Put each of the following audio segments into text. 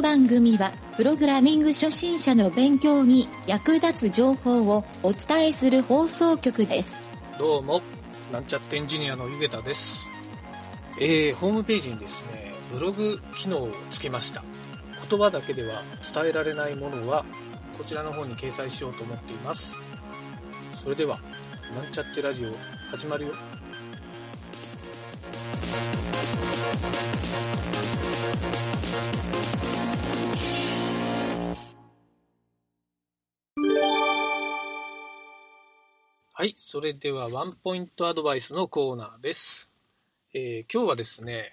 の番組は、プログラミング初心者の勉強に役立つ情報をお伝えする放送局です。どうも、なんちゃってエンジニアのゆげたです。えー、ホームページにですね、ブログ機能をつけました。言葉だけでは伝えられないものは、こちらの方に掲載しようと思っています。それでは、なんちゃってラジオ始まるよ。はい、それではワンポイントアドバイスのコーナーです。えー今日はですね、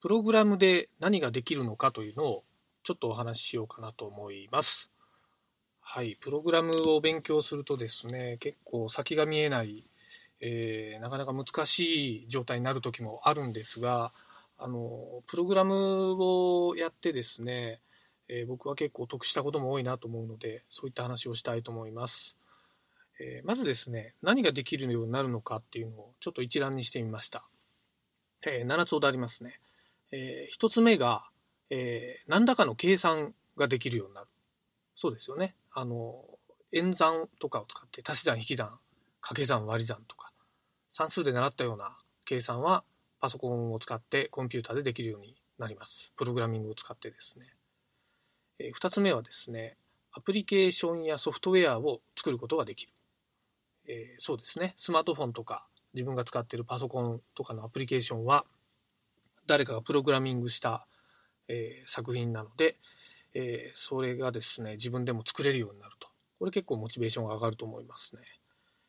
プログラムで何ができるのかというのをちょっとお話ししようかなと思います。はい、プログラムを勉強するとですね、結構先が見えない、えーなかなか難しい状態になる時もあるんですが、あのプログラムをやってですね、えー僕は結構得したことも多いなと思うので、そういった話をしたいと思います。えーまずですね、何ができるようになるのかっていうのをちょっと一覧にしてみました。えー7つほどありますね。え1つ目が、えー何らかの計算ができるようになる。そうですよね。あの、演算とかを使って足し算、引き算、掛け算、割り算とか、算数で習ったような計算はパソコンを使ってコンピューターでできるようになります。プログラミングを使ってですね。え2つ目はですね、アプリケーションやソフトウェアを作ることができる。えーそうですね、スマートフォンとか自分が使っているパソコンとかのアプリケーションは誰かがプログラミングした、えー作品なので、えーそれがですね自分でも作れるようになると。これ結構モチベーションが上がると思いますね、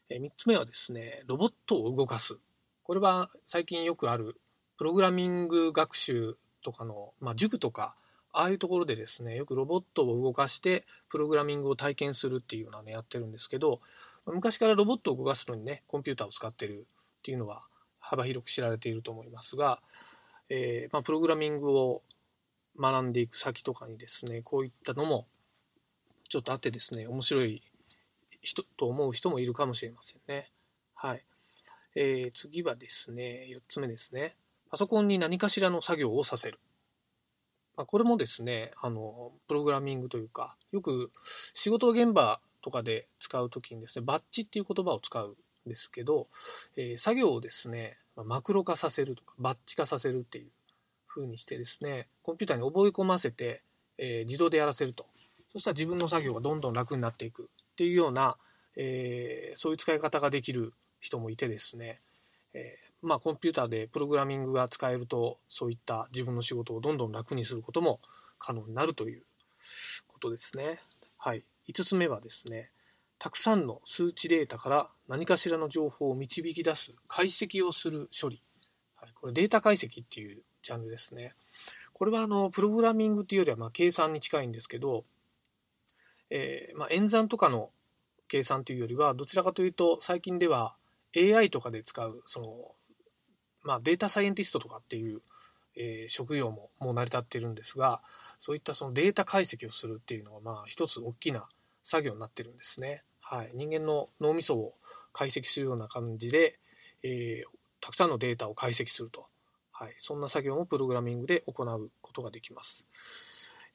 え3つ目はですねロボットを動かす。これは最近よくあるプログラミング学習とかの、まあ、塾とかああいうところでですねよくロボットを動かしてプログラミングを体験するっていうのはねやってるんですけど昔からロボットを動かすのにねコンピューターを使ってるっていうのは幅広く知られていると思いますが、えーまあ、プログラミングを学んでいく先とかにですねこういったのもちょっとあってですね面白い人と思う人もいるかもしれませんね。はいえー次はですね4つ目ですねパソコンに何かしらの作業をさせる。まあ、これもですねあのプログラミングというかよく仕事現場とかで使うときにですねバッチっていう言葉を使うんですけど、えー作業をですねマクロ化させるとかバッチ化させるっていう風にしてですねコンピューターに覚え込ませて、えー自動でやらせるとそしたら自分の作業がどんどん楽になっていくっていうような、えーそういう使い方ができる人もいてですね、えーまあ、コンピューターでプログラミングが使えるとそういった自分の仕事をどんどん楽にすることも可能になるということですね。はい、5つ目はですねたくさんの数値データから何かしらの情報を導き出す解析をする処理、はい、これデータ解析っていうジャンルですね。これはあのプログラミングっていうよりはまあ計算に近いんですけど、えーまあ、演算とかの計算というよりはどちらかというと最近では AI とかで使うその、まあ、データサイエンティストとかっていう、えー職業ももう成り立ってるんですがそういったそのデータ解析をするっていうのはまあ一つ大きな作業になってるんですね。はい、人間の脳みそを解析するような感じで、えーたくさんのデータを解析すると、はい、そんな作業もプログラミングで行うことができます。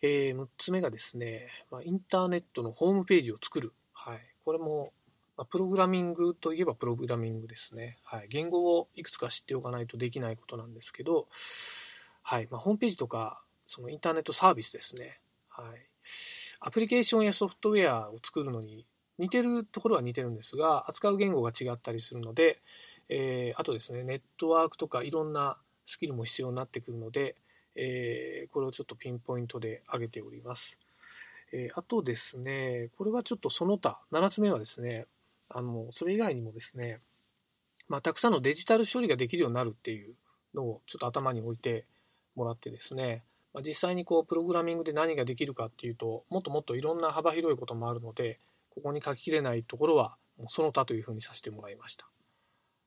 え6つ目がですね、まあ、インターネットのホームページを作る、はい、これも、まあプログラミングといえばプログラミングですね、はい、言語をいくつか知っておかないとできないことなんですけど、はい。まあ、ホームページとかそのインターネットサービスですね、はい、アプリケーションやソフトウェアを作るのに似てるところは似てるんですが扱う言語が違ったりするので、えーあとですねネットワークとかいろんなスキルも必要になってくるので、えーこれをちょっとピンポイントで挙げております。えーあとですね、これはちょっとその他、7つ目はですね、あのそれ以外にもですね、まあ、たくさんのデジタル処理ができるようになるっていうのをちょっと頭に置いてもらってですね、ま、実際にこうプログラミングで何ができるかっていうと、もっともっといろんな幅広いこともあるので、ここに書ききれないところは、もうその他というふうにさせてもらいました。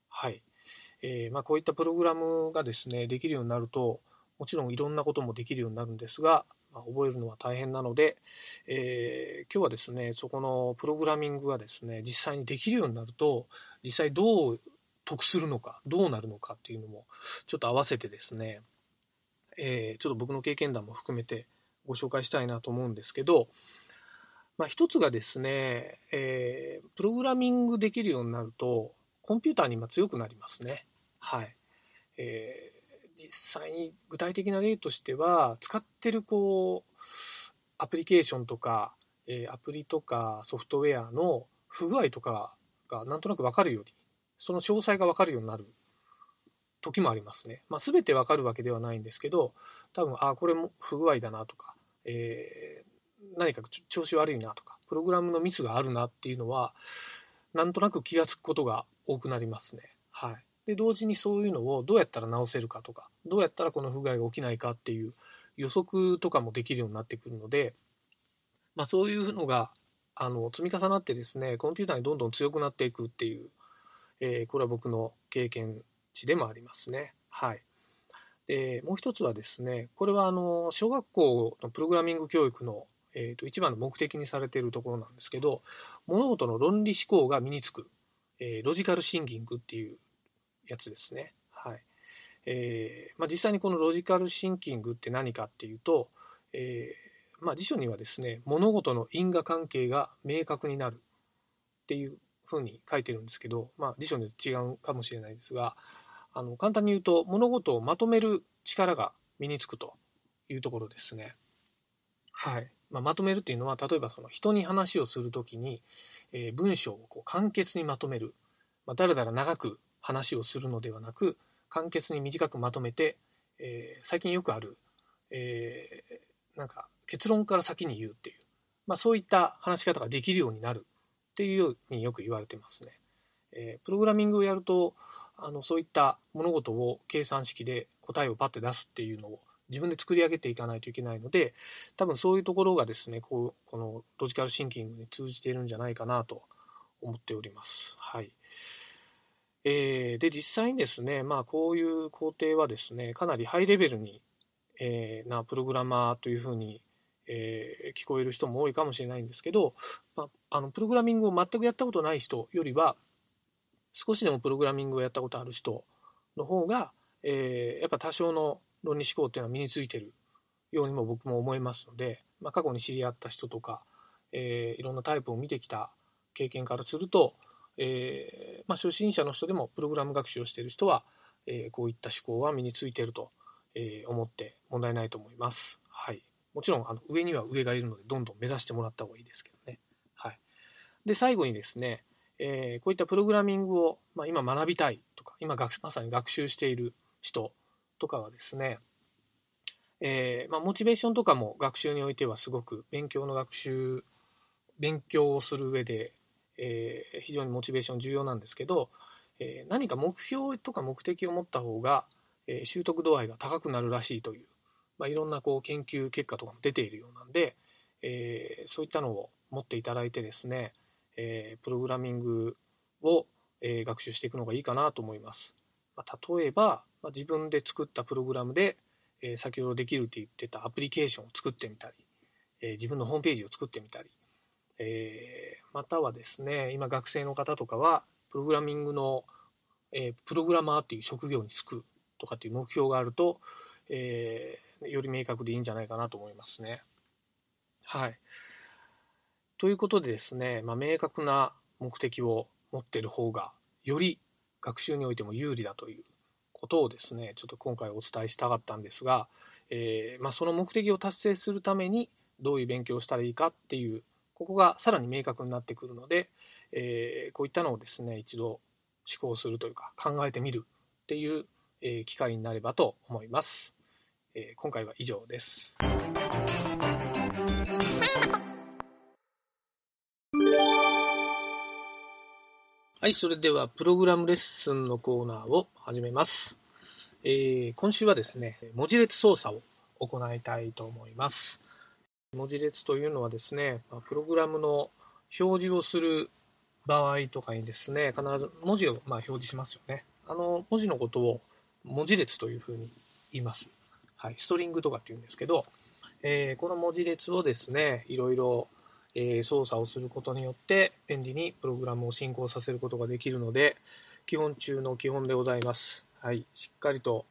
はい。えーまあ、こういったプログラムがですね、できるようになると、もちろんいろんなこともできるようになるんですが、まあ、覚えるのは大変なので、えー今日はですね、そこのプログラミングがですね、実際にできるようになると、実際どう得するのか、どうなるのかっていうのも、ちょっと合わせてですね、えーちょっと僕の経験談も含めてご紹介したいなと思うんですけど、まあ、一つがですね、えー、プログラミングできるようになると、コンピューターに今強くなりますね。はい。えー、実際に具体的な例としては、使ってるこう、アプリケーションとか、えー、アプリとかソフトウェアの不具合とかがなんとなく分かるように、その詳細が分かるようになる時もありますね。まあ、全て分かるわけではないんですけど、多分、あ、これも不具合だなとか、えー、何か調子悪いなとか、プログラムのミスがあるなっていうのは、なんとなく気がつくことが多くなりますね。はい。で、同時にそういうのをどうやったら直せるかとか、どうやったらこの不具合が起きないかっていう予測とかもできるようになってくるので、まあ、そういうのがあの積み重なってですね、コンピューターにどんどん強くなっていくっていう、えー、これは僕の経験値でもありますね。はい。でもう一つはですね、これはあの小学校のプログラミング教育の、えー、と一番の目的にされているところなんですけど、物事の論理思考が身につく、えー、ロジカルシンキングっていうやつですね。はい。えーまあ、実際にこのロジカルシンキングって何かっていうと、えーまあ、辞書にはですね物事の因果関係が明確になるっていうふうに書いてるんですけど、まあ、辞書によって違うかもしれないですがあの簡単に言うと物事をまとめる力が身につくというところですね。はいまあ、まとめるっていうのは例えばその人に話をする時に、えー、文章をこう簡潔にまとめる、まあ、だらだら長く話をするのではなく簡潔に短くまとめて、えー、最近よくある、えー、なんか結論から先に言うっていう、まあ、そういった話し方ができるようになるっていうようによく言われてますね。えー、プログラミングをやるとあのそういった物事を計算式で答えをパッて出すっていうのを自分で作り上げていかないといけないので多分そういうところがですねこうこのロジカルシンキングに通じているんじゃないかなと思っております。はいえー、で実際にですね、まあ、こういう工程はですねかなりハイレベルに、えー、なプログラマーというふうに、えー、聞こえる人も多いかもしれないんですけど、まあ、あのプログラミングを全くやったことない人よりは少しでもプログラミングをやったことある人の方が、えー、やっぱ多少の論理思考っていうのは身についてるようにも僕も思いますので、まあ、過去に知り合った人とか、えー、いろんなタイプを見てきた経験からすると、えー、まあ、初心者の人でもプログラム学習をしている人は、えー、こういった思考は身についていると、え思って問題ないと思います。はい、もちろんあの上には上がいるのでどんどん目指してもらった方がいいですけどね。はい、で最後にですね、えこういったプログラミングを、まあ、今学びたいとか今学まさに学習している人とかはですね、えまあ、モチベーションとかも学習においてはすごく勉強の学習勉強をする上でえー、非常にモチベーション重要なんですけど、え、何か目標とか目的を持った方が、え、習得度合いが高くなるらしいという、まあ、いろんなこう研究結果とかも出ているようなんで、えそういったのを持っていただいてですね、えプログラミングを、え学習していくのがいいかなと思います。まあ、例えば、まあ、自分で作ったプログラムで、え先ほどできるって言ってたアプリケーションを作ってみたり、え自分のホームページを作ってみたり、えー、またはですね今学生の方とかはプログラミングの、えー、プログラマーっていう職業に就くとかっていう目標があると、えー、より明確でいいんじゃないかなと思いますね。はい。ということでですね、まあ、明確な目的を持っている方がより学習においても有利だということをですねちょっと今回お伝えしたかったんですが、えー、まあ、その目的を達成するためにどういう勉強をしたらいいかっていうここがさらに明確になってくるので、えー、こういったのをですね一度思考するというか考えてみるっていう、え、機会になればと思います、えー、今回は以上です。はいそれではプログラムレッスンのコーナーを始めます、えー、今週はですね文字列操作を行いたいと思います文字列というのはですね、プログラムの表示をする場合とかにですね、必ず文字をま表示しますよね。あの文字のことを文字列というふうに言います。はい、ストリングとかって言うんですけど、えー、この文字列をですね、いろいろ、えー、操作をすることによって便利にプログラムを進行させることができるので、基本中の基本でございます。はい、しっかりと、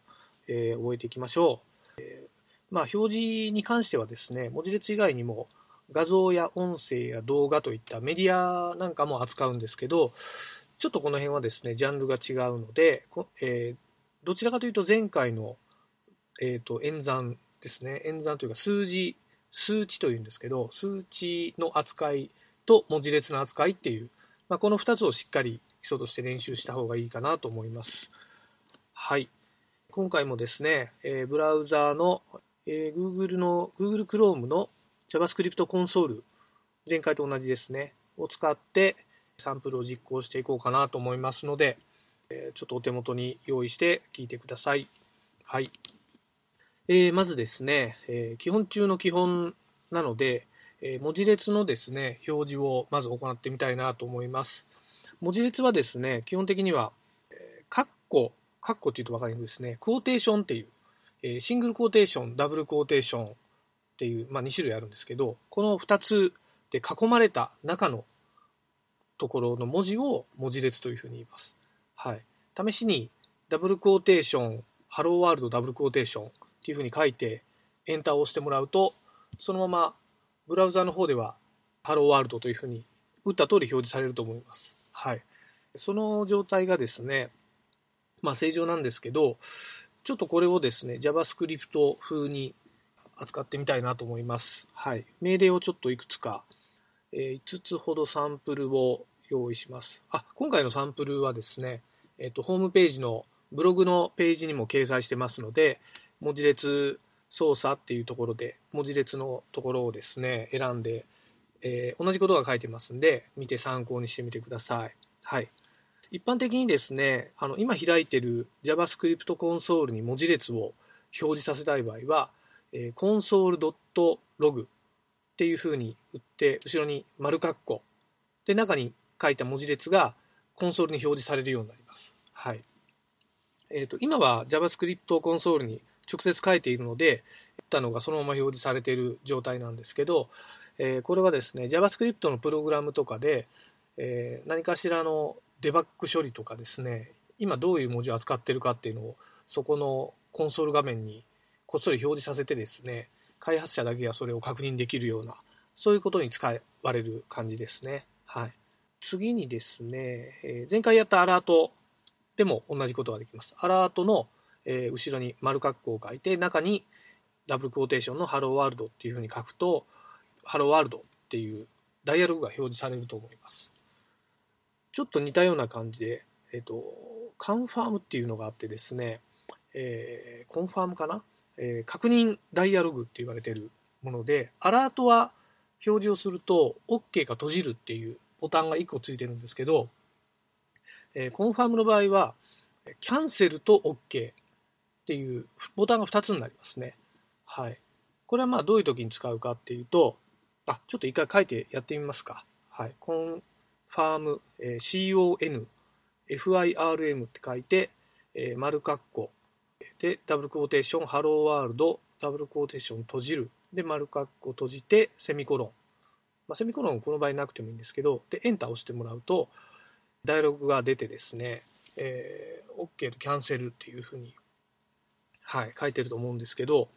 えー、覚えていきましょう。えまあ、表示に関してはですね、文字列以外にも画像や音声や動画といったメディアなんかも扱うんですけど、ちょっとこの辺はですね、ジャンルが違うので、えー、どちらかというと前回の、えーと、演算ですね、演算というか数字、数値というんですけど、数値の扱いと文字列の扱いっていう、まあ、この2つをしっかり基礎として練習した方がいいかなと思います。はい。今回もですね、えー、ブラウザーの、えー、Google の Google Chrome の JavaScript コンソール、前回と同じですね、を使ってサンプルを実行していこうかなと思いますので、えー、ちょっとお手元に用意して聞いてください。はい。えー、まずですね、えー、基本中の基本なので、え文字列のですね、表示をまず行ってみたいなと思います。文字列はですね、基本的には、カッコ、カッコっていうと分かりにくいですね、クォーテーションっていう、えシングルクォーテーション、ダブルクォーテーションっていう、まあ、2種類あるんですけど、この2つで囲まれた中のところの文字を文字列というふうに言います。はい。試しにダブルクォーテーション、 Hello World ダブルクォーテーションっていうふうに書いてエンターを押してもらうと、そのままブラウザの方では Hello World というふうに打った通り表示されると思います。はい。その状態がですね、まあ正常なんですけど、ちょっとこれをですね、JavaScript 風に扱ってみたいなと思います。はい。命令をちょっといくつか、えー、5つほどサンプルを用意します。あ、今回のサンプルはですね、えっ、と、ホームページのブログのページにも掲載してますので、文字列操作っていうところで、文字列のところをですね、選んで、えー、同じことが書いてますんで、見て参考にしてみてください。はい。一般的にですね、あの今開いてる JavaScript コンソールに文字列を表示させたい場合は、えー、console.log っていうふうに打って、後ろに丸括弧で、中に書いた文字列がコンソールに表示されるようになります。はい。え、ー、と、今は JavaScript コンソールに直接書いているので、打ったのがそのまま表示されている状態なんですけど、えー、これはですね、JavaScript のプログラムとかで、えー、何かしらのデバッグ処理とかですね、今どういう文字を扱ってるかっていうのを、そこのコンソール画面にこっそり表示させてですね、開発者だけがそれを確認できるような、そういうことに使われる感じですね。はい。次にですね、え前回やったアラートでも同じことができます。アラートの、え後ろに丸括弧を書いて、中にダブルクォーテーションのハローワールドっていうふうに書くと、ハローワールドっていうダイアログが表示されると思います。ちょっと似たような感じで、えっ、と、カンファームっていうのがあってですね、えー、コンファームかな、えー、確認ダイアログって言われてるもので、アラートは表示をすると OK が閉じるっていうボタンが1個ついてるんですけど、えー、 confirm の場合は、キャンセルと OK っていうボタンが2つになりますね。はい。これはまあどういう時に使うかっていうと、あ、ちょっと一回書いてやってみますか。はい。 confirm、えー、CON、FIRM って書いて、えー、丸括弧で、ダブルクォーテーション、 Hello World、ダブルクォーテーション閉じる。で、丸括弧閉じて、セミコロン。まあ、セミコロンこの場合なくてもいいんですけど、で、エンター押してもらうと、ダイアログが出てですね、えー、OK とキャンセルっていうふうに、はい、書いてると思うんですけど、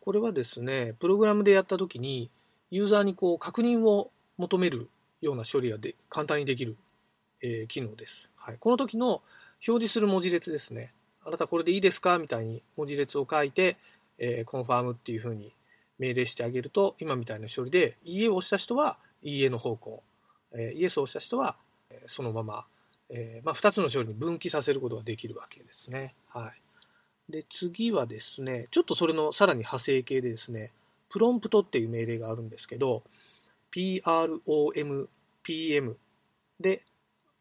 これはですね、プログラムでやったときに、ユーザーにこう確認を求めるような処理がで簡単にできる、えー、機能です。はい、この時の表示する文字列ですね。あなたこれでいいですか？みたいに文字列を書いて、えー、コンファームっていうふうに命令してあげると、今みたいな処理で、いいえを押した人はいいえの方向、えー、イエスを押した人は、そのまま、えー、まあ、2つの処理に分岐させることができるわけですね。はい。で、次はですね、ちょっとそれのさらに派生系でですね、プロンプトっていう命令があるんですけど、PROM、PM で、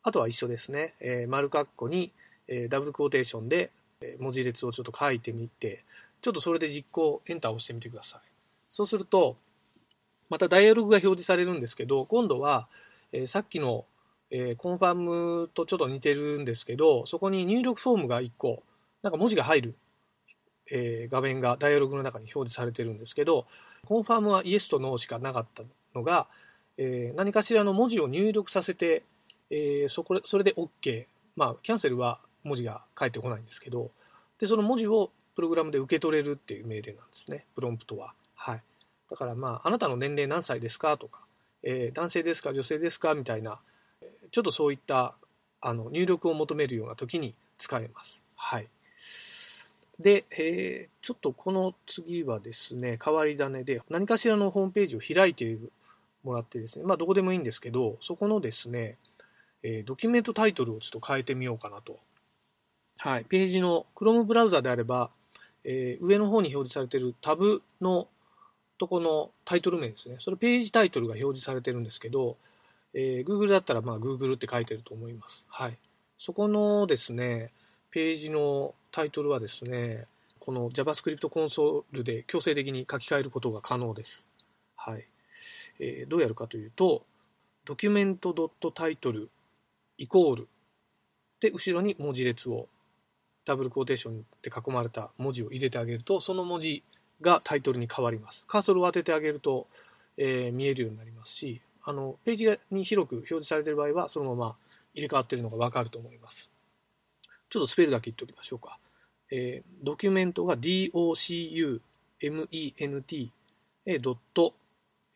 あとは一緒ですね、えー、丸括弧に、えー、ダブルクォーテーションでえ文字列をちょっと書いてみて、ちょっとそれで実行、エンターを押してみてください。そうすると、またダイアログが表示されるんですけど、今度は、えー、さっきの、えー、 confirm とちょっと似てるんですけど、そこに入力フォームが1個、なんか文字が入る、えー、画面がダイアログの中に表示されてるんですけど、 confirm はイエスとノーしかなかったのが、えー、何かしらの文字を入力させて、えー、そこそれで OK。まあ、キャンセルは文字が返ってこないんですけど、で、その文字をプログラムで受け取れるっていう命令なんですね、プロンプトは。はい。だからまあ、あなたの年齢何歳ですかとか、えー、男性ですか女性ですかみたいな、ちょっとそういったあの入力を求めるような時に使えます。はい。で、えー、ちょっとこの次はですね、変わり種で何かしらのホームページを開いてもらってですね、まあどこでもいいんですけど、そこのですね、えー、ドキュメントタイトルをちょっと変えてみようかなと。はい。ページの Chrome ブラウザであれば、えー、上の方に表示されているタブのとこのタイトル名ですね。それページタイトルが表示されてるんですけど、えー、Google だったらまあ Google って書いてると思います。はい。そこのですね、ページのタイトルはですね、この JavaScript コンソールで強制的に書き換えることが可能です。はい。えー、どうやるかというと、ドキュメント .title イコールで、後ろに文字列をダブルクォーテーションで囲まれた文字を入れてあげると、その文字がタイトルに変わります。カーソルを当ててあげると、えー、見えるようになりますし、あのページに広く表示されている場合は、そのまま入れ替わっているのがわかると思います。ちょっとスペルだけ言っておきましょうか。えー、ドキュメントが document.title、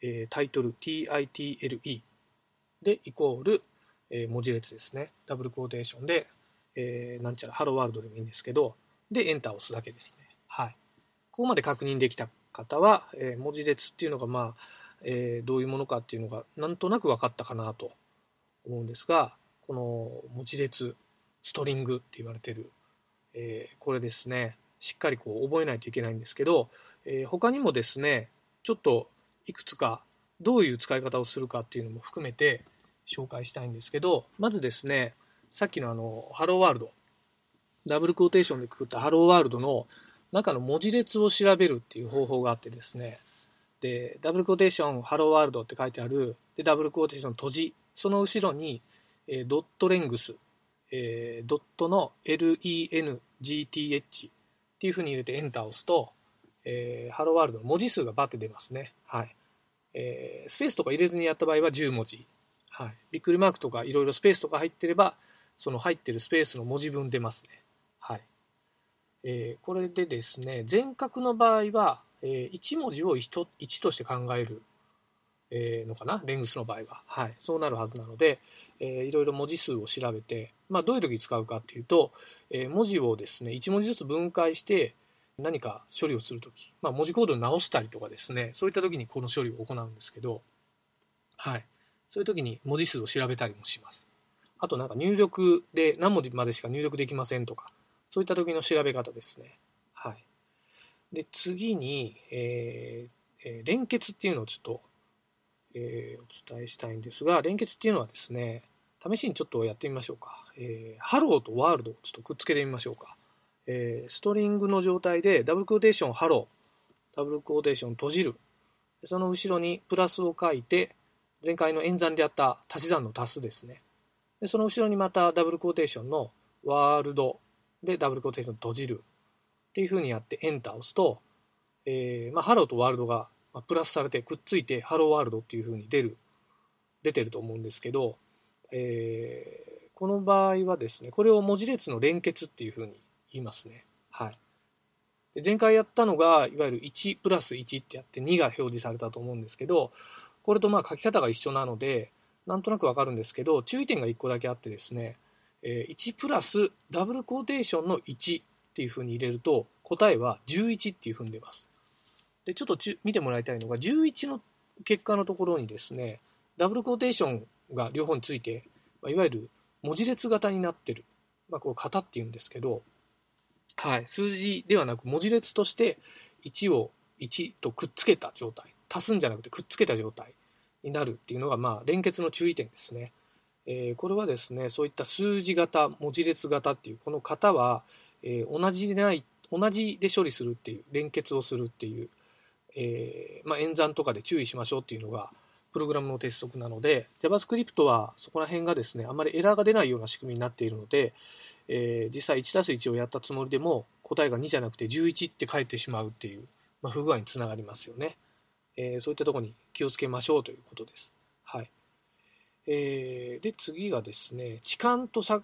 えー、title でイコール、えー、文字列ですね。ダブルクォーテーションで、えー、なんちゃらハローワールドでもいいんですけど、で、エンターを押すだけですね。はい。ここまで確認できた方は、えー、文字列っていうのが、まあ、えー、どういうものかっていうのが、なんとなく分かったかなと思うんですが、この文字列、ストリングって言われてる、えー、これですね、しっかりこう覚えないといけないんですけど、えー、他にもですね、ちょっといくつかどういう使い方をするかっていうのも含めて紹介したいんですけど、まずですね、さっきのあの、 Hello World、ダブルクォーテーションでくくった Hello World の中の文字列を調べるっていう方法があってですね、で、ダブルクォーテーション、 Hello World って書いてある、で、ダブルクォーテーション閉じ、その後ろに、えー、ドット length、えー、ドットの LEN GTH っていうふうに入れてエンターを押すと、えー、ハローワールドの文字数がバッて出ますね。はい。えー、スペースとか入れずにやった場合は10文字。はい。びっくりマークとかいろいろスペースとか入ってれば、その入ってるスペースの文字分出ますね。はい。えー、これでですね、全角の場合は、えー、1文字を 1, 1として考える、えー、のかな、レングスの場合は。はい。そうなるはずなので、えー、いろいろ文字数を調べて、まあ、どういう時に使うかっていうと、えー、文字をですね、1文字ずつ分解して、何か処理をするとき、まあ、文字コードを直したりとかですね、そういったときにこの処理を行うんですけど、はい。そういうときに文字数を調べたりもします。あとなんか入力で何文字までしか入力できませんとか、そういった時の調べ方ですね。はい。で、次に、えーえー、連結っていうのをちょっと、えー、お伝えしたいんですが、連結っていうのはですね、試しにちょっとやってみましょうか。えー、ハローと World をちょっとくっつけてみましょうか。えー、 string の状態でダブルクォーテーション Hello、ダブルクォーテーション閉じる。その後ろにプラスを書いて、前回の演算であった足し算の足すですね。でその後ろにまたダブルクォーテーションの World でダブルクォーテーション閉じるっていうふうにやってエンターを押すと、えー、まあ、ハローと World がプラスされてくっついて Hello World っていうふうに出る出てると思うんですけど、えー、この場合はですねこれを文字列の連結っていうふうに言いますね。はい、で前回やったのがいわゆる1プラス1ってやって2が表示されたと思うんですけどこれとまあ書き方が一緒なのでなんとなくわかるんですけど注意点が1個だけあってですね1プラスダブルコーテーションの1っていうふうに入れると答えは11っていうふうに出ます。でちょっと見てもらいたいのが11の結果のところにですねダブルコーテーションが両方についていわゆる文字列型になってる、まあ、これ型っていうんですけど、はい、数字ではなく文字列として1を1とくっつけた状態足すんじゃなくてくっつけた状態になるっていうのが、まあ、連結の注意点ですね。えー、これはですねそういった数字型文字列型っていうこの型は、えー、同じでない同じで処理するっていう連結をするっていう、えー、まあ、演算とかで注意しましょうっていうのがプログラムの鉄則なので JavaScript はそこら辺がですねあまりエラーが出ないような仕組みになっているので、え実際 1+1 をやったつもりでも答えが2じゃなくて11って返ってしまうっていう、まあ、不具合につながりますよね、えそういったとこに気をつけましょうということです。はいえー、で、次がですね、置換と削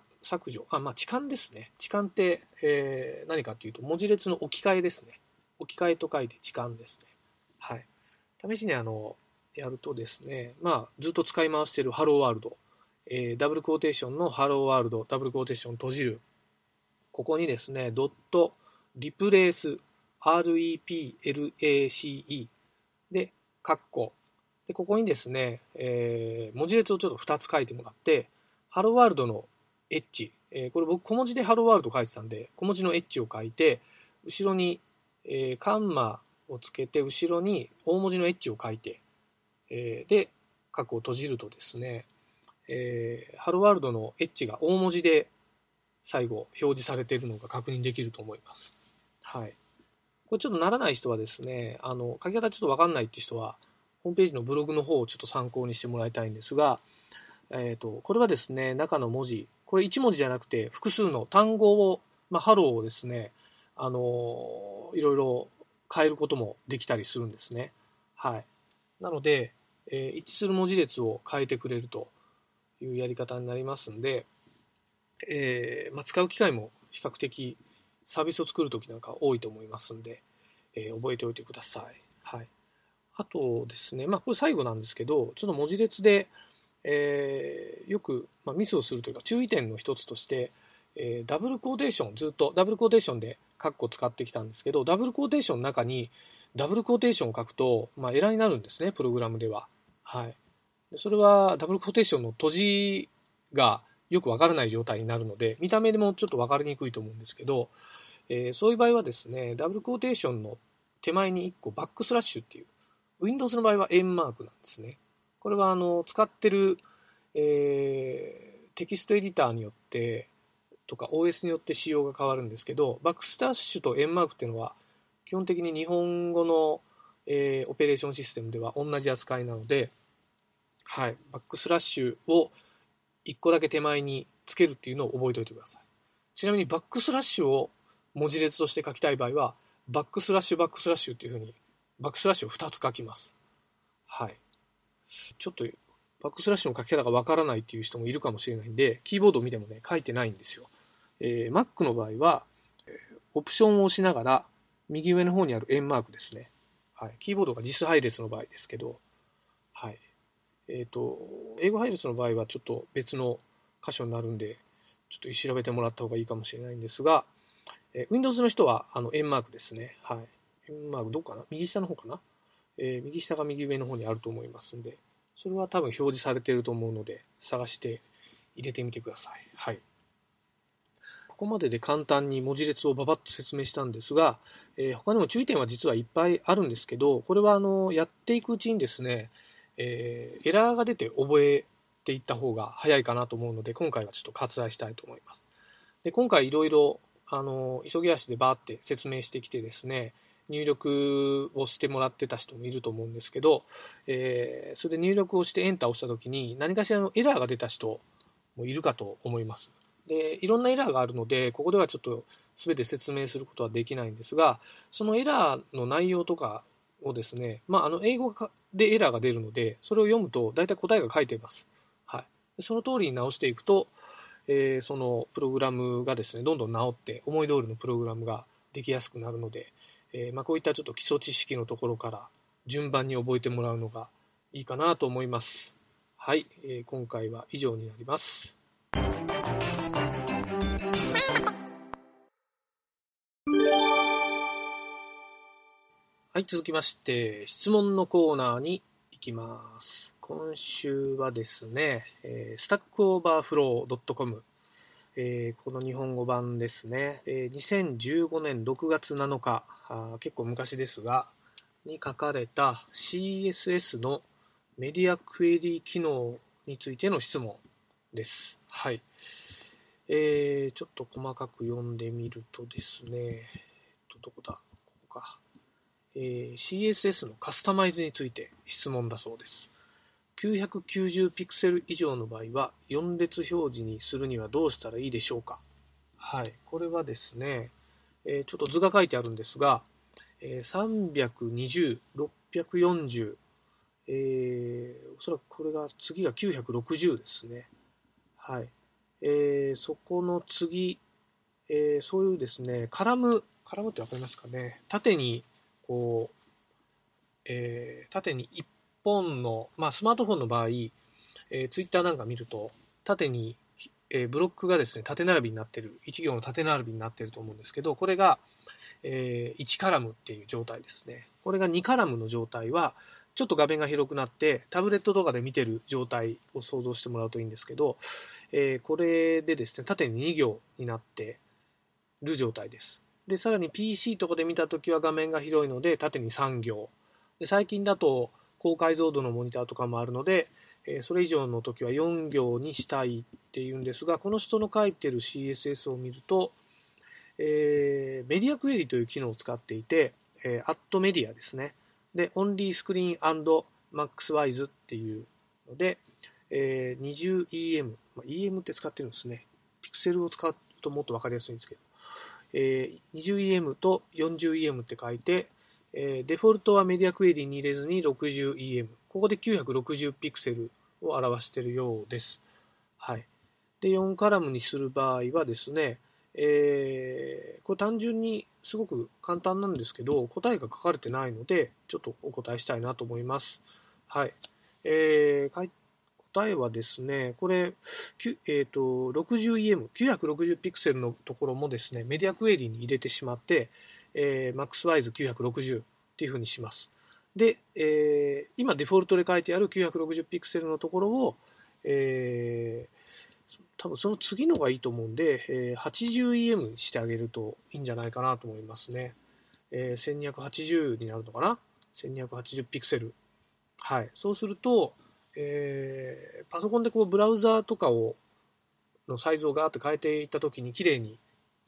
除、あ、まあ、置換ですね。置換って、えー、何かっていうと、文字列の置き換えですね。置き換えと書いて置換ですね。はい。試しにあの、やるとですね、まあ、ずっと使い回している Hello World、えー、ダブルクォーテーションの Hello World、ダブルクォーテーション閉じる。ここにですね、ドット、 replace、REPLACE で、カッコ。で、ここにですね、えー、文字列をちょっと2つ書いてもらって、ハローワールドのエッジ、えー、これ僕小文字でハローワールド書いてたんで、小文字のエッジを書いて、後ろに、えー、カンマをつけて、後ろに大文字のエッジを書いて、えー、で、括弧を閉じるとですね、えー、ハローワールドのエッジが大文字で最後表示されているのが確認できると思います。はい。これちょっとならない人はですね、あの、書き方ちょっとわかんないって人は、ホームページのブログの方をちょっと参考にしてもらいたいんですが、えっ、ー、と、これはですね、中の文字、これ1文字じゃなくて複数の単語を、まあ、ハローをですね、あのいろいろ変えることもできたりするんですね。はい。なので、えー、一致する文字列を変えてくれるというやり方になりますんで、えー、まあ、使う機会も比較的サービスを作るときなんか多いと思いますんで、えー、覚えておいてください。はい。あとですね、まあ、これ最後なんですけど、ちょっと文字列で、えー、よく、まあ、ミスをするというか注意点の一つとして、えー、ダブルコーテーション、ずっとダブルコーテーションでカッコ使ってきたんですけど、ダブルコーテーションの中にダブルコーテーションを書くと、まあ、エラーになるんですね、プログラムでは。はい。それはダブルコーテーションの閉じがよくわからない状態になるので、見た目でもちょっと分かりにくいと思うんですけど、えー、そういう場合はですね、ダブルコーテーションの手前に1個バックスラッシュっていう、Windows の場合は円マークなんですね。これはあの使ってる、えー、テキストエディターによってとか OS によって仕様が変わるんですけど、バックスラッシュと円マークっていうのは基本的に日本語の、えー、オペレーションシステムでは同じ扱いなので、はい、バックスラッシュを1個だけ手前につけるっていうのを覚えておいてください。ちなみにバックスラッシュを文字列として書きたい場合は、バックスラッシュバックスラッシュっていうふうに、バックスラッシュを2つ書きます。はい。ちょっと、バックスラッシュの書き方がわからないっていう人もいるかもしれないんで、キーボードを見てもね、書いてないんですよ。えー、Mac の場合は、オプションを押しながら、右上の方にある円マークですね。はい。キーボードが JIS 配列の場合ですけど、はい。えっ、ー、と、英語配列の場合はちょっと別の箇所になるんで、ちょっと調べてもらった方がいいかもしれないんですが、えー、Windows の人はあの円マークですね。はい。円マークどうかな？右下の方かな、えー、右下が右上の方にあると思いますんで、それは多分表示されていると思うので、探して入れてみてください。はい。ここまでで簡単に文字列をばばっと説明したんですが、えー、他にも注意点は実はいっぱいあるんですけど、これはあのやっていくうちにですね、えー、エラーが出て覚えていった方が早いかなと思うので、今回はちょっと割愛したいと思います。で今回いろいろ急ぎ足でバーって説明してきてですね、入力をしてもらってた人もいると思うんですけど、えー、それで入力をしてエンターを押した時に何かしらのエラーが出た人もいるかと思います。で、いろんなエラーがあるので、ここではちょっと全て説明することはできないんですが、そのエラーの内容とかをですね、まあ、あの英語でエラーが出るので、それを読むと大体答えが書いています。はい、その通りに直していくと、えー、そのプログラムがですね、どんどん直って思い通りのプログラムができやすくなるので、えー、まあ、こういったちょっと基礎知識のところから順番に覚えてもらうのがいいかなと思います。はい、えー、今回は以上になります。はい、続きまして、質問のコーナーに行きます。今週はですね、えー、 Stack Overflow .com、えー、この日本語版ですね、えー、2015年6月7日あ、結構昔ですが、に書かれた CSS のメディアクエリ機能についての質問です。はい。えー、ちょっと細かく読んでみるとですね、えっと、どこだ？ここか。えー、CSS のカスタマイズについて質問だそうです。990ピクセル以上の場合は4列表示にするにはどうしたらいいでしょうか？はい。これはですね、えー、ちょっと図が書いてあるんですが、えー、320、640、えー、おそらくこれが次が960ですね。はい。えーそこの次、えーそういうですね、カラム、カラムってわかりますかね？縦に、こう、えー縦に1本の、まあスマートフォンの場合、えー、ツイッターなんか見ると、縦に、えーブロックがですね、縦並びになってる、1行の縦並びになってると思うんですけど、これが、えー1カラムっていう状態ですね。これが2カラムの状態は、ちょっと画面が広くなって、タブレットとかで見てる状態を想像してもらうといいんですけど、えーこれでですね、縦に2行になってる状態です。で、さらに PC とかで見たときは画面が広いので、縦に3行。で最近だと高解像度のモニターとかもあるので、えそれ以上の時は4行にしたいっていうんですが、この人の書いてる CSS を見ると、えーメディアクエリという機能を使っていて、えー、アットメディアですね。で、オンリースクリーンマックスワイズっていうので、えー 20EM、まあ、EM って使ってるんですね。ピクセルを使うともっとわかりやすいんですけど、え 20EM と 40EM って書いて、えデフォルトはメディアクエリに入れずに 60EM。ここで960ピクセルを表しているようです。はい。で、4カラムにする場合はですね、えーこれ単純にすごく簡単なんですけど、答えが書かれてないので、ちょっとお答えしたいなと思います。はい。えー答えはですね、これ、えー、と 60EM、960ピクセルのところもですね、メディアクエリに入れてしまって、えー、MaxWise960 っていう風にします。で、えー今デフォルトで書いてある960ピクセルのところを、えー多分その次のがいいと思うんで、えー 80EM にしてあげるといいんじゃないかなと思いますね。えー1280になるのかな ?1280 ピクセル。はい。そうすると、えーパソコンでこうブラウザーとかをのサイズをガーって変えていったときに綺麗に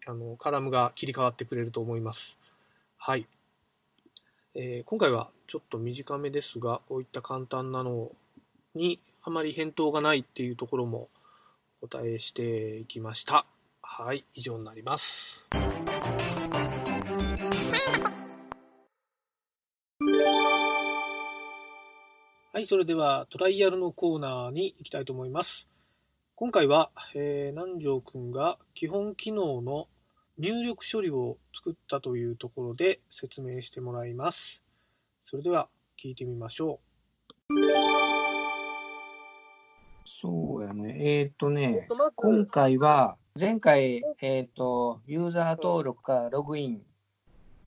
あのカラムが切り替わってくれると思います。はい。えー今回はちょっと短めですが、こういった簡単なのにあまり返答がないっていうところもお答えしていきました。はい、以上になります。はい、それではトライアルのコーナーに行きたいと思います。今回は、えー南條くんが基本機能の入力処理を作ったというところで説明してもらいます。それでは聞いてみましょそうやね。えっ、とね、今回は、前回、えっ、と、ユーザー登録かログイン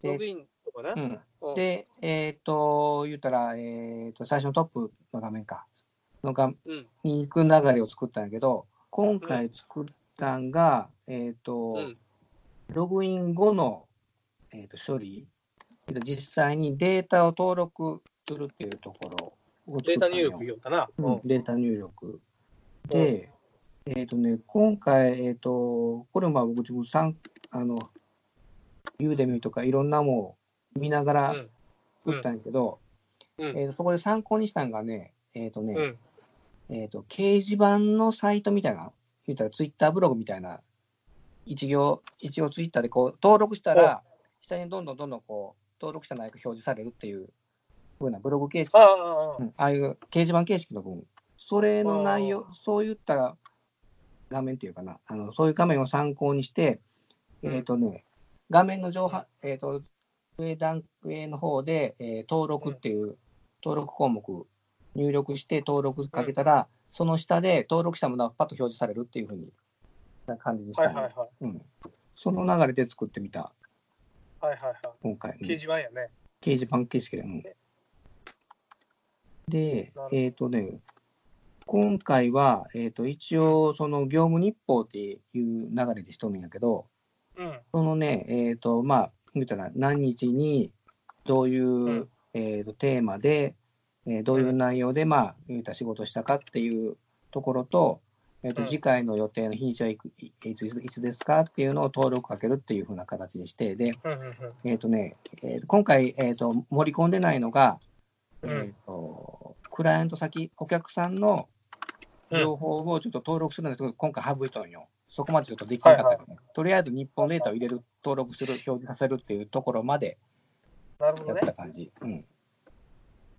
で、ログインとかね。うん、うんで、えっ、と、言ったら、えっ、と、最初のトップの画面か、の画うん。に行く流れを作ったんやけど、今回作ったんが、えっ、と、うん。ログイン後の、えー、と処理、実際にデータを登録するっていうところデータ入力用かな。うん、データ入力。で、えっ、とね、今回、えっ、と、これもまあ僕自分参あの、ユーデミーとかいろんなも見ながらうん。作ったんやけど、うん。えーとそこで参考にしたんがね、えっ、とね、うん。えっ、と、掲示板のサイトみたいな、言ったらツイッターブログみたいな、一行、一応ツイッターでこう、登録したら、下にどんどんどんどんこう、登録した内容が表示されるっていうふうなブログ形式、ああああ、うん。ああいう掲示板形式の分、それの内容、そういった画面っていうかな、あのそういう画面を参考にして、うん。えっ、とね、画面の上半、えっ、と、上段、上の方で、えー登録っていう、登録項目入力して登録かけたら、その下で登録したものがパッと表示されるっていうふうにな感じにしたね、はいはいはい。うん。その流れで作ってみた、はいはいはい。今回。うん掲示板やね。掲示板形式で。うんでえっ、とね、今回は、えっ、と、一応、その業務日報っていう流れでしとるんやけど、うん。そのね、えっ、と、まあ、言ったら何日にどういう、うんえーとテーマで、えーどういう内容で、まあ、言った仕事したかっていうところと、えーとうん次回の予定の日にちはいくいいついつですかっていうのを登録かけるっていうふうな形にして、で。えっ、とね、えーと今回、えーと、盛り込んでないのが、うんえーと、クライアント先、お客さんの情報をちょっと登録するんですけど、今回省いたんよ。そこまでちょっとできなかったよね、とりあえず日本データを入れる、登録する、表示させるっていうところまでやっ。た感じ。うん。ね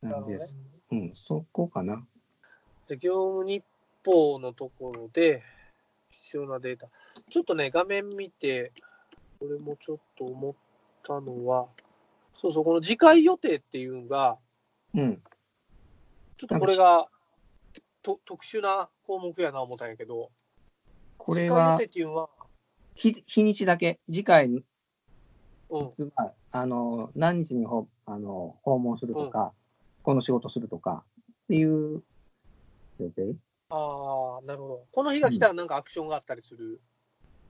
なんです。うん、そこかな。で業務日報のところで、必要なデータ。ちょっとね、画面見て、これもちょっと思ったのは、そうそう、この次回予定っていうのが、うん。ちょっとこれがと特殊な項目やな思ったんやけど、これは日日にちだけ、次回、ああの何日にほあの訪問するとか、この仕事するとかっていう予定？ああ、なるほど。この日が来たらなんかアクションがあったりする？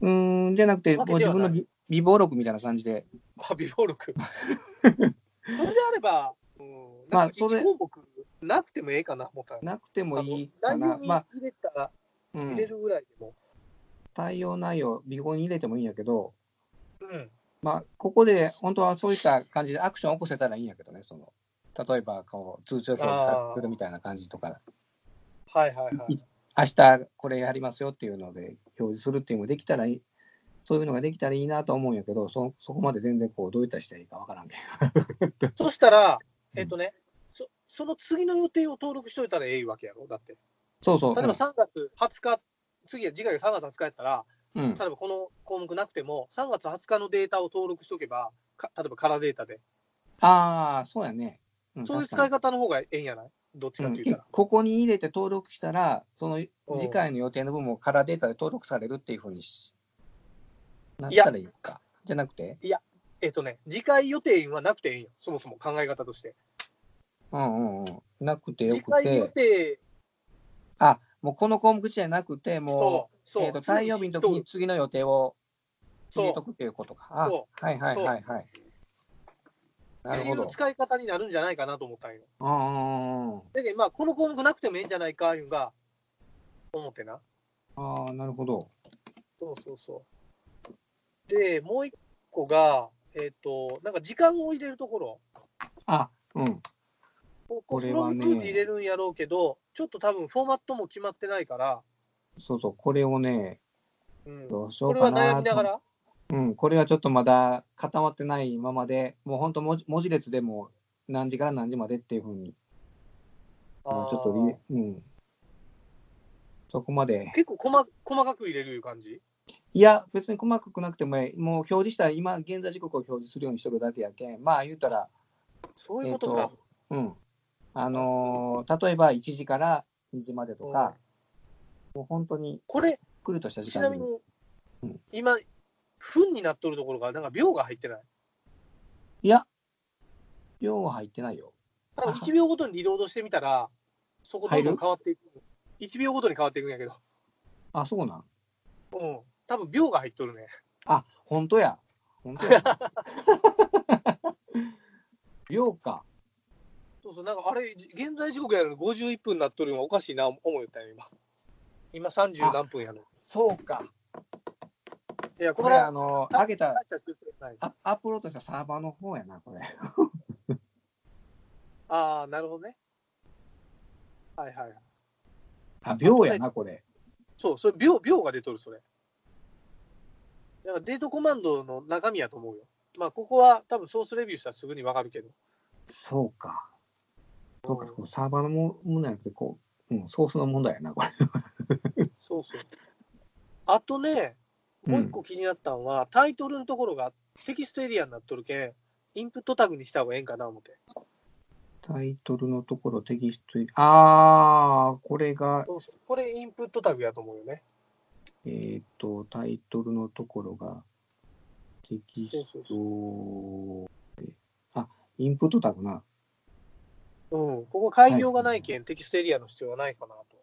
うーん、じゃなくて、わもう自分の備備忘録みたいな感じで、あ、微暴録。それであれば、うん、まあなんかそれ1項目なくてもええかな思ったなくてもいいあかな。まあ、入れたら、うん入れ、るぐらいでも。対応内容、備考に入れてもいいんやけど、うん。まあ、ここで本当はそういった感じでアクションを起こせたらいいんやけどね、その例えばこう通知を表示されるみたいな感じとか、はいはいはい。明日これやりますよっていうので表示するっていうのもできたらいい、そういうのができたらいいなと思うんやけど、そそこまで全然こうどういったらしたらいいかわからんけど。そしたら、えっとね、そその次の予定を登録しといたらええわけやろ、だって。そうそう。例えば3月20日、次は次回が3月20日やったら、うん、例えばこの項目なくても、3月20日のデータを登録しとけば、か例えばカラーデータで、ああ、そうやね。んそういう使い方の方がええんやない？どっちかってに言ったら。うんここに入れて登録したら、その次回の予定の分もカラーデータで登録されるっていうふうにしなったらいいか。じゃなくて？えっとね、次回予定はなくてええんよ、そもそも考え方として。うんうんうん。なくてよく次回予て、定、あもうこの項目じゃなくて、もそう、う、そう、えー、と太陽日の時に次の予定を入れとくということか。はいはいはいはい。なるほどっていう。使い方になるんじゃないかなと思ったんよ。うんうんうん。だけど、まあ、この項目なくてもええんじゃないかいうのが、思ってな。ああ、なるほど。そうそうそう。で、もう一個が、えっ、と、なんか時間を入れるところ、あうん。こここれはね。フロムトで入れるんやろうけど、ちょっと多分フォーマットも決まってないから、そうそう、これをね、うん、どうしよこれはうかな悩みながら、うん、これはちょっとまだ固まってないままで、もう本当文字、文字列でも何時から何時までっていうふうに、ちょっとうん。そこまで。ー。結構細細かく入れるいう感じ？いや、別に細かくなくてもいい、もう表示したら、今、現在時刻を表示するようにしとるだけやけん、まあ言うたら、そういうことか。うん。あのー例えば1時から2時までとか、もう本当にこれ、ゆっくりとした時間でちなみにうん、今、分になっとるところが、なんか秒が入ってない？いや、量は入ってないよ。多分1秒ごとにリロードしてみたら、そこどんどん変わっていく。1秒ごとに変わっていくんやけど、あ、そうなん？うん。多分秒が入っとるね。あ、本当や。本当や。量か。そうそう、なんかあれ、現在時刻やのに51分になっとるのはおかしいな、思うたよ、今。今30何分やの。そうか。いや、ここれ、あの、上げた、アアップロードしたサーバーの方やな、これ。ああ、なるほどね。はいはいはい。あ、秒やな、これ。そう、それ秒、秒が出とる、それ。だからデートコマンドの中身やと思うよ。まあ、ここは多分ソースレビューしたらすぐにわかるけど。そうか。そうか、うんこうサーバーのも問題じゃなくて、こう、うん、ソースの問題やな、これ。そうそう。あとね、もう一個気になったのは、タイトルのところがテキストエリアになっとるけん、インプットタグにした方がええんかな思って。タイトルのところ、テキスト、あー、これが、そうそうこれインプットタグやと思うよね。えっ、ー、と、タイトルのところが、テキスそうト、あ、インプットタグな。うん。ここ開業がないけん、テキストエリアの必要はないかなと。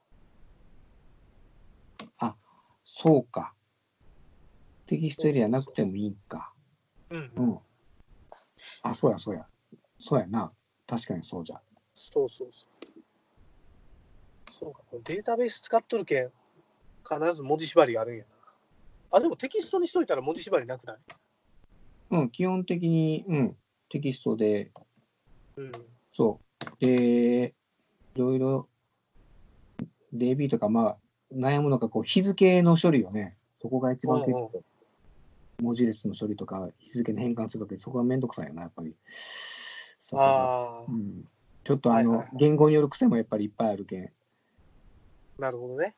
そうか。テキストエリアなくてもいいんか。うん。うん。あ、そうや、そうや。そうやな。確かにそうじゃ。そうそうそう。そうか、データベース使っとるけん、必ず文字縛りがあるんやな。あ、でもテキストにしといたら文字縛りなくない？うん、基本的に、うん、テキストで、うん。そう。で、いろいろ、DB とか、まあ、悩むのが、こう、日付の処理よね。そこが一番結構、文字列の処理とか、日付の変換するとき、そこがめんどくさいよな、やっぱり。あう、ん、ちょっとあの、はいはいはい言語による癖もやっぱりいっぱいあるけん。なるほどね。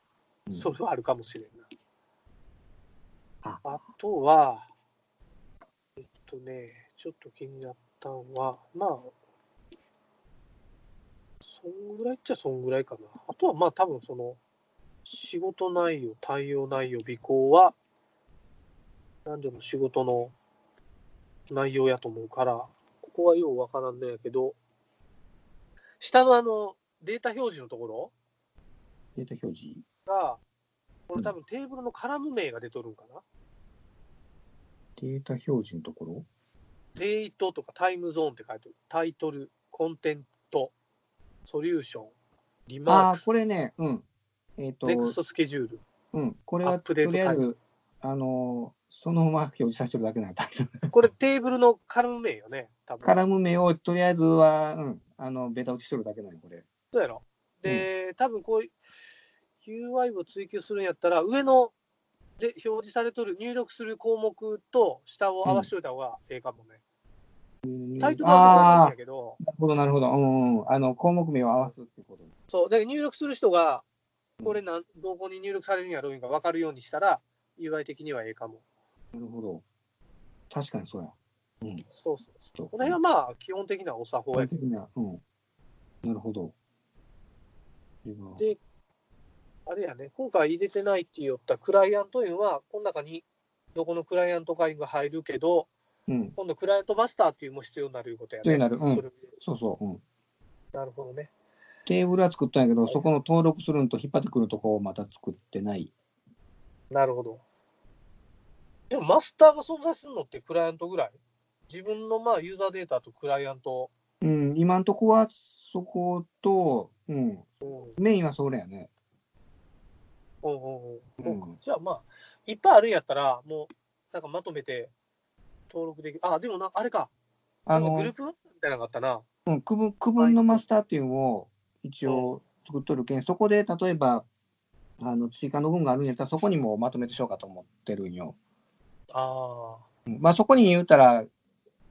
うんそれはあるかもしれんな。ああとは、えっとね、ちょっと気になったのは、まあ、そんぐらいっちゃそんぐらいかな。あとはまあ多分その、仕事内容、対応内容、尾行は、男女の仕事の内容やと思うから、ここはようわからんのやけど、下のあの、データ表示のところデータ表示？が、これ多分テーブルのカラム名が出とるんかな。データ表示のところ？デートとかタイムゾーンって書いてある。タイトル、コンテント、ソリューション、リマーク、これね、うん。えっ、と、ネクストスケジュール。うん。これはとアップデートりあえず、あのーそのまま表示させてるだけなんだけど、これテーブルのカラム名よね、多分。カラム名をとりあえずは、うん、あの、ベタ打ちしとるだけなんよ、これ。そうやろ。で、多分こう、UI を追求するんやったら、上ので表示されとる入力する項目と下を合わせといた方がええかもね。タイトルは分かるんあやけど、あ、なるほど、なるほど。うん、うん。あの、項目名を合わすってこと。そう、だ入力する人が、これなん、どこに入力されるんやろうか分かるようにしたら、UI 的にはええかも。なるほど。確かにそうや。うん。そうそうそうこの辺はまあ、基本的なお作法やけど具体的な、うん。なるほど。今であれやね、今回入れてないって言ったクライアントいうのは、この中にどこのクライアント会が入るけど、うん。今度クライアントマスターっていうのも必要になるいうことやね。必要になるうんそれそうそう。うん。なるほどね。テーブルは作ったんやけど、そこの登録するのと引っ張ってくるとこをまた作ってない。なるほど。でもマスターが存在するのってクライアントぐらい？自分のまあユーザーデータとクライアント、うん、今んとこはそこと、うん、うんメインはそれやね。うんうんうんそうかうんじゃあまあ、いっぱいあるんやったら、もうなんかまとめて登録できる。あ、でもな、あれか、あのグルー、プみたいなのがあったな。うん、区分区分のマスターっていうのを一応作っとるけん、そこで例えば、あの追加の分があるんやったら、そこにもまとめてしようかと思ってるんよ。あうんまあ、そこに言うたら、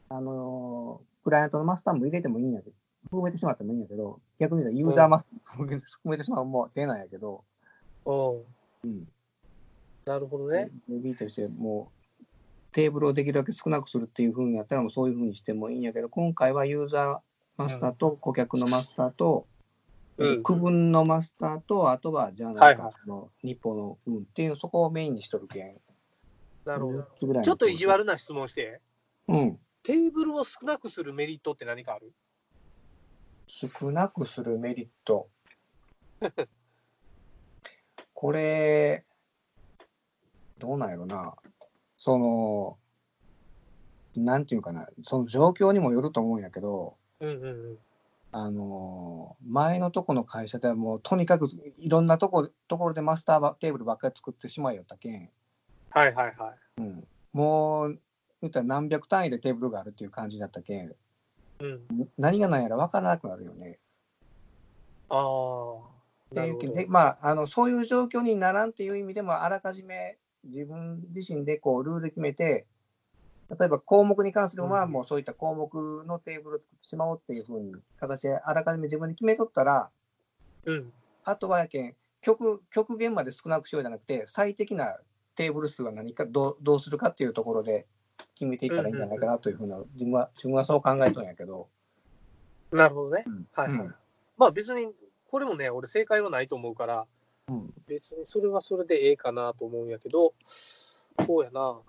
あのークライアントのマスターも入れてもいいんやけど、含めてしまってもいいんやけど、逆に言うとユーザーマスターも含めてしまうも手なんやけど、あ、うん。うん、なるほどね。DB としてもうテーブルをできるだけ少なくするっていうふうにやったらもうそういうふうにしてもいいんやけど、今回はユーザーマスターと顧客のマスターと、うん区分のマスターと、あとはジャーナルはいはいの日報の分っていう、そこをメインにしとるけん。なるほどちょっと意地悪な質問して、うん。テーブルを少なくするメリットって何かある？少なくするメリット。これ、どうなんやろな。その、なんていうかな、その状況にもよると思うんやけど、うんうんうん。あの前のとこの会社ではもうとにかくいろんなとこ、ところでマスターばテーブルばっかり作ってしまいよったけん、はいはいはい。うん、もう、言ったら何百単位でテーブルがあるっていう感じだったけん、うん。何が何やら分からなくなるよね。ああ。っていうけまあ、あのそういう状況にならんっていう意味でも、あらかじめ自分自身でこうルール決めて、例えば項目に関するのは、うんもうそういった項目のテーブルを作ってしまおうっていうふうに形であらかじめ自分で決めとったら、うん。あとはやけん極、極限まで少なくしようじゃなくて、最適なテーブル数は何かどうどうするかっていうところで決めていったらいいんじゃないかなというふうな、自分は自分はそう考えとんやけど。なるほどね。うんはいはい。うんまあ別に、これもね、俺正解はないと思うから、うん別にそれはそれでええかなと思うんやけど、こうやな。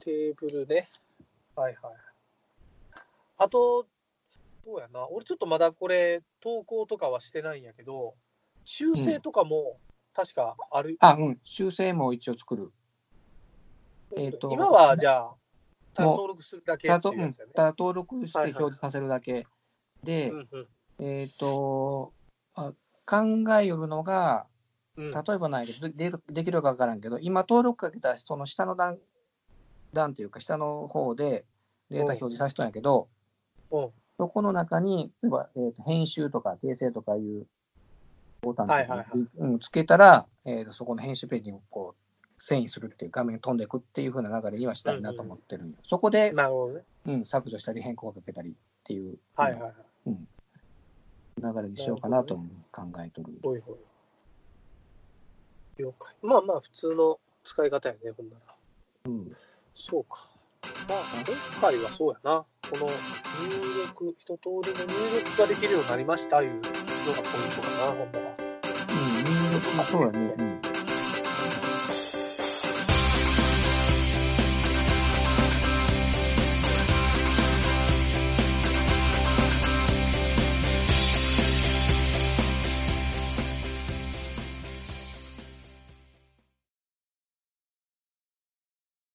テーブルね。はいはい。あと、そうやな。俺ちょっとまだこれ、投稿とかはしてないんやけど、修正とかも確かある。あ、うん、修正も一応作る。えーと今はじゃあ、ただ登録するだけね。ただ登録してはいはい表示させるだけで、うんうんえっ、とあ、考えよるのが、うん例えばないけど、ででできるかわからんけど、今登録かけたその下の段、段というか、下の方でデータ表示させたんやけど、うんそこの中に、例えば、えーと編集とか訂正とかいうボタンとかはいはいはいうん、つけたら、えーとそこの編集ページにこう遷移するっていう画面が飛んでいくっていう風な流れにはしたいなと思ってるんよ。そこで、なるほどね。うん、削除したり変更かけたりっていうはいはいはい。流れにしようかなとも考えとる。ほいほい。了解。まあまあ、普通の使い方やね、ほんなら。うん。そうか。まあ、今回はそうやな。この入力、一通りの入力ができるようになりましたいうのがポイントかな、ほんなら。うん、入力もそうやね。うん。